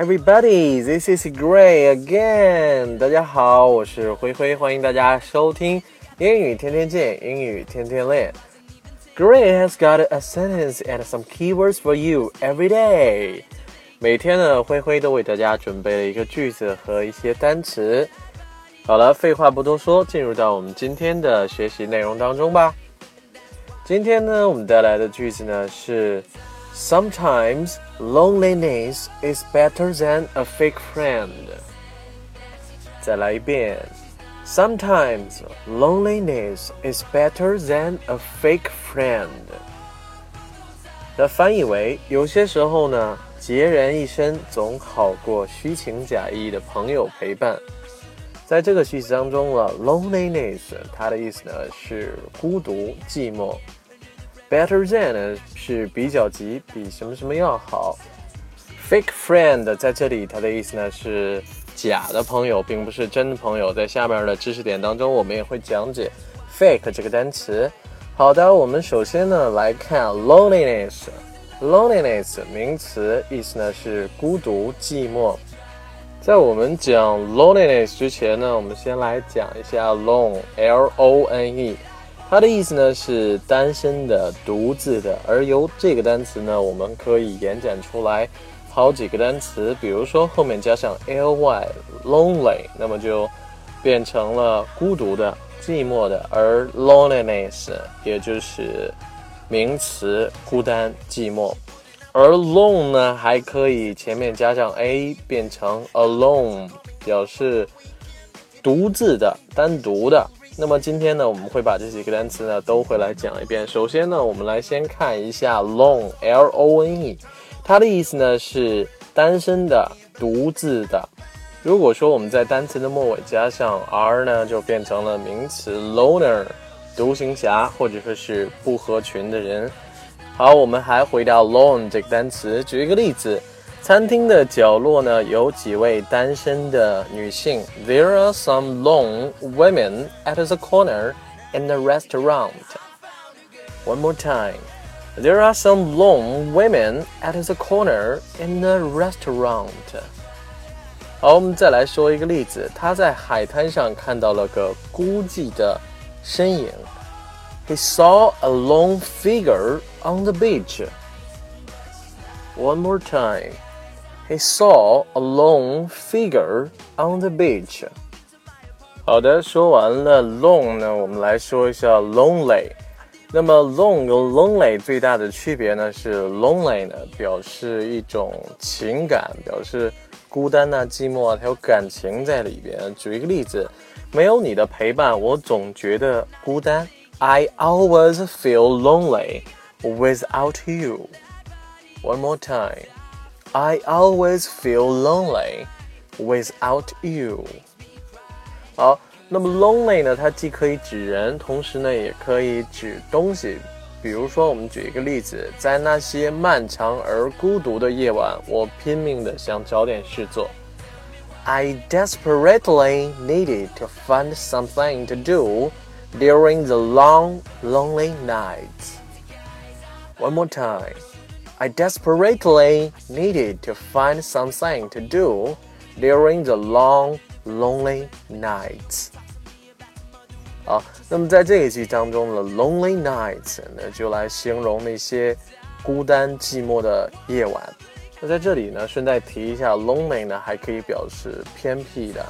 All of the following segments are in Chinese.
Everybody, this is Gray again. 大家好，我是灰灰，欢迎大家收听英语天天见，英语天天练。Gray has got a sentence and some keywords for you every day. 每天呢，灰灰都为大家准备了一个句子和一些单词。好了，废话不多说，进入到我们今天的学习内容当中吧。今天呢，我们带来的句子呢是：Sometimes loneliness is better than a fake friend。再来一遍：Sometimes loneliness is better than a fake friend。那翻译为：有些时候呢，孑然一身总好过虚情假意的朋友陪伴。在这个句子当中了，loneliness 它的意思呢是孤独、寂寞。Better than 是比较级，比什么什么要好。Fake friend 在这里它的意思呢是假的朋友，并不是真的朋友。在下面的知识点当中，我们也会讲解 fake 这个单词。好的，我们首先呢来看 loneliness。loneliness 名词意思呢是孤独、寂寞。在我们讲 loneliness 之前呢，我们先来讲一下 lone，l o n e，它的意思呢是单身的、独自的。而由这个单词呢，我们可以延展出来好几个单词，比如说后面加上 l y，lonely，那么就变成了孤独的、寂寞的。而 loneliness 也就是名词，孤单、寂寞。而 lone 呢，还可以前面加上 a 变成 alone，表示独自的、单独的。那么今天呢，我们会把这几个单词呢都会来讲一遍。首先呢，我们来先看一下 lone，l o n e，它的意思呢是单身的、独自的。如果说我们在单词的末尾加上 r 呢，就变成了名词 loner，独行侠或者说是不合群的人。好，我们还回到 lone 这个单词。举一个例子，餐厅的角落呢有几位单身的女性。There are some lone women at the corner in the restaurant. One more time. There are some lone women at the corner in the restaurant. 好，我们再来说一个例子。他在海滩上看到了个孤寂的身影。He saw a lone figure on the beach. One more time. He saw a lone figure on the beach. 好的，说完了 lone 呢，我们来说一下 lonely。那么 lone 和 lonely 最大的区别呢是 lonely 呢表示一种情感，表示孤单呐、寂寞啊，它有感情在里边。举一个例子，没有你的陪伴，我总觉得孤单。I always feel lonely without you. One more time. I always feel lonely without you. 好，那么 lonely 呢？它既可以指人，同时呢也可以指东西。比如说，我们举一个例子，在那些漫长而孤独的夜晚，我拼命的想找点事做。I desperately needed to find something to do during the long, lonely nights. One more time. I desperately needed to find something to do during the long, lonely nights. 好，那么在这一集当中的 lonely nights 呢，就来形容那些孤单寂寞的夜晚。那在这里呢，顺带提一下，lonely 呢还可以表示偏僻的。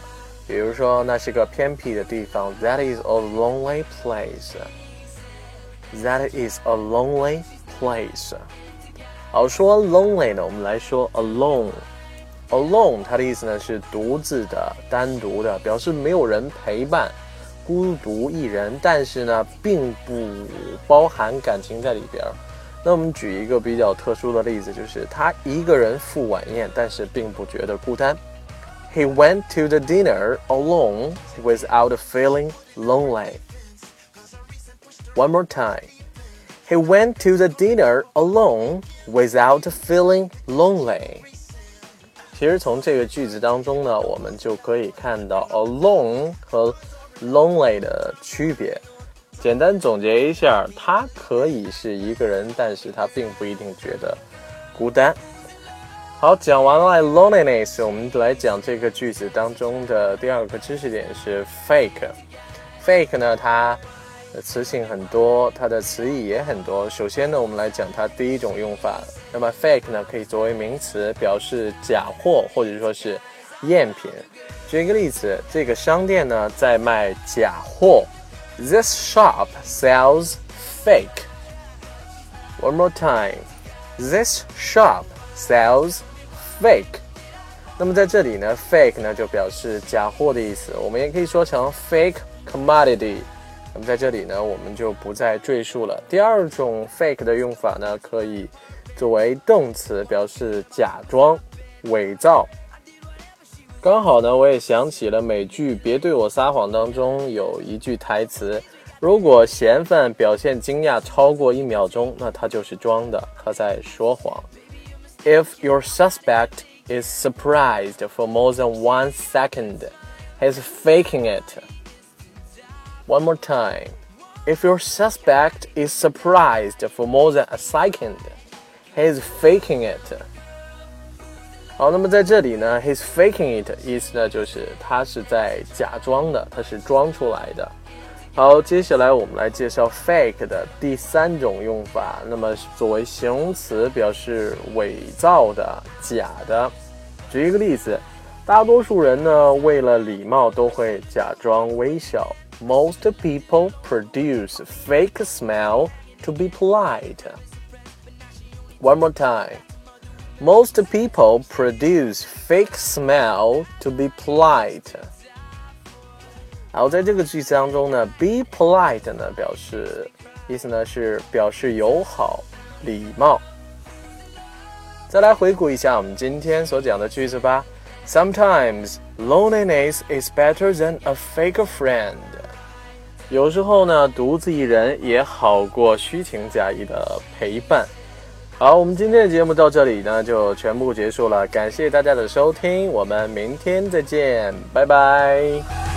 比如说，那是个偏僻的地方，That is a lonely place. That is a lonely place. 好，说 lonely 呢，我们来说 alone。alone 它的意思呢是独自的、单独的，表示没有人陪伴，孤独一人。但是呢，并不包含感情在里边。那我们举一个比较特殊的例子，就是他一个人赴晚宴，但是并不觉得孤单。He went to the dinner alone without feeling lonely. One more time. He went to the dinner alone without feeling lonely. 其实从这个句子当中呢，我们就可以看到 alone 和 lonely 的区别。简单总结一下，他可以是一个人，但是他并不一定觉得孤单。好，讲完了 loneliness，我们来讲这个句子当中的第二个知识点是 fake。fake 呢，它词性很多，它的词义也很多。首先呢，我们来讲它第一种用法。那么 fake 呢，可以作为名词，表示假货或者说是赝品。举一个例子，这个商店呢在卖假货。This shop sells fake. One more time. This shop sells fake，那么在这里呢，fake 呢就表示假货的意思，我们也可以说成 fake commodity。那么在这里呢，我们就不再赘述了。第二种 fake 的用法呢，可以作为动词，表示假装、伪造。刚好呢，我也想起了美剧《别对我撒谎》当中有一句台词：如果嫌犯表现惊讶超过一秒钟，那他就是装的，他在说谎。If your suspect is surprised for more than one second, he's faking it. One more time. If your suspect is surprised for more than a second, he's faking it. 好，那么在这里呢，he's faking it 意思呢就是他是在假装的，他是装出来的。好，接下来我们来介绍 fake 的第三种用法。那么作为形容词，表示伪造的、假的。举一个例子，大多数人呢，为了礼貌都会假装微笑。Most people produce fake smile to be polite. One more time. Most people produce fake smile to be polite. 好，在这个句子当中呢，be polite 呢表示意思呢是表示友好、礼貌。再来回顾一下我们今天所讲的句子吧。Sometimes loneliness is better than a fake friend。 有时候呢，独自一人也好过虚情假意的陪伴。好，我们今天的节目到这里呢就全部结束了，感谢大家的收听，我们明天再见，拜拜。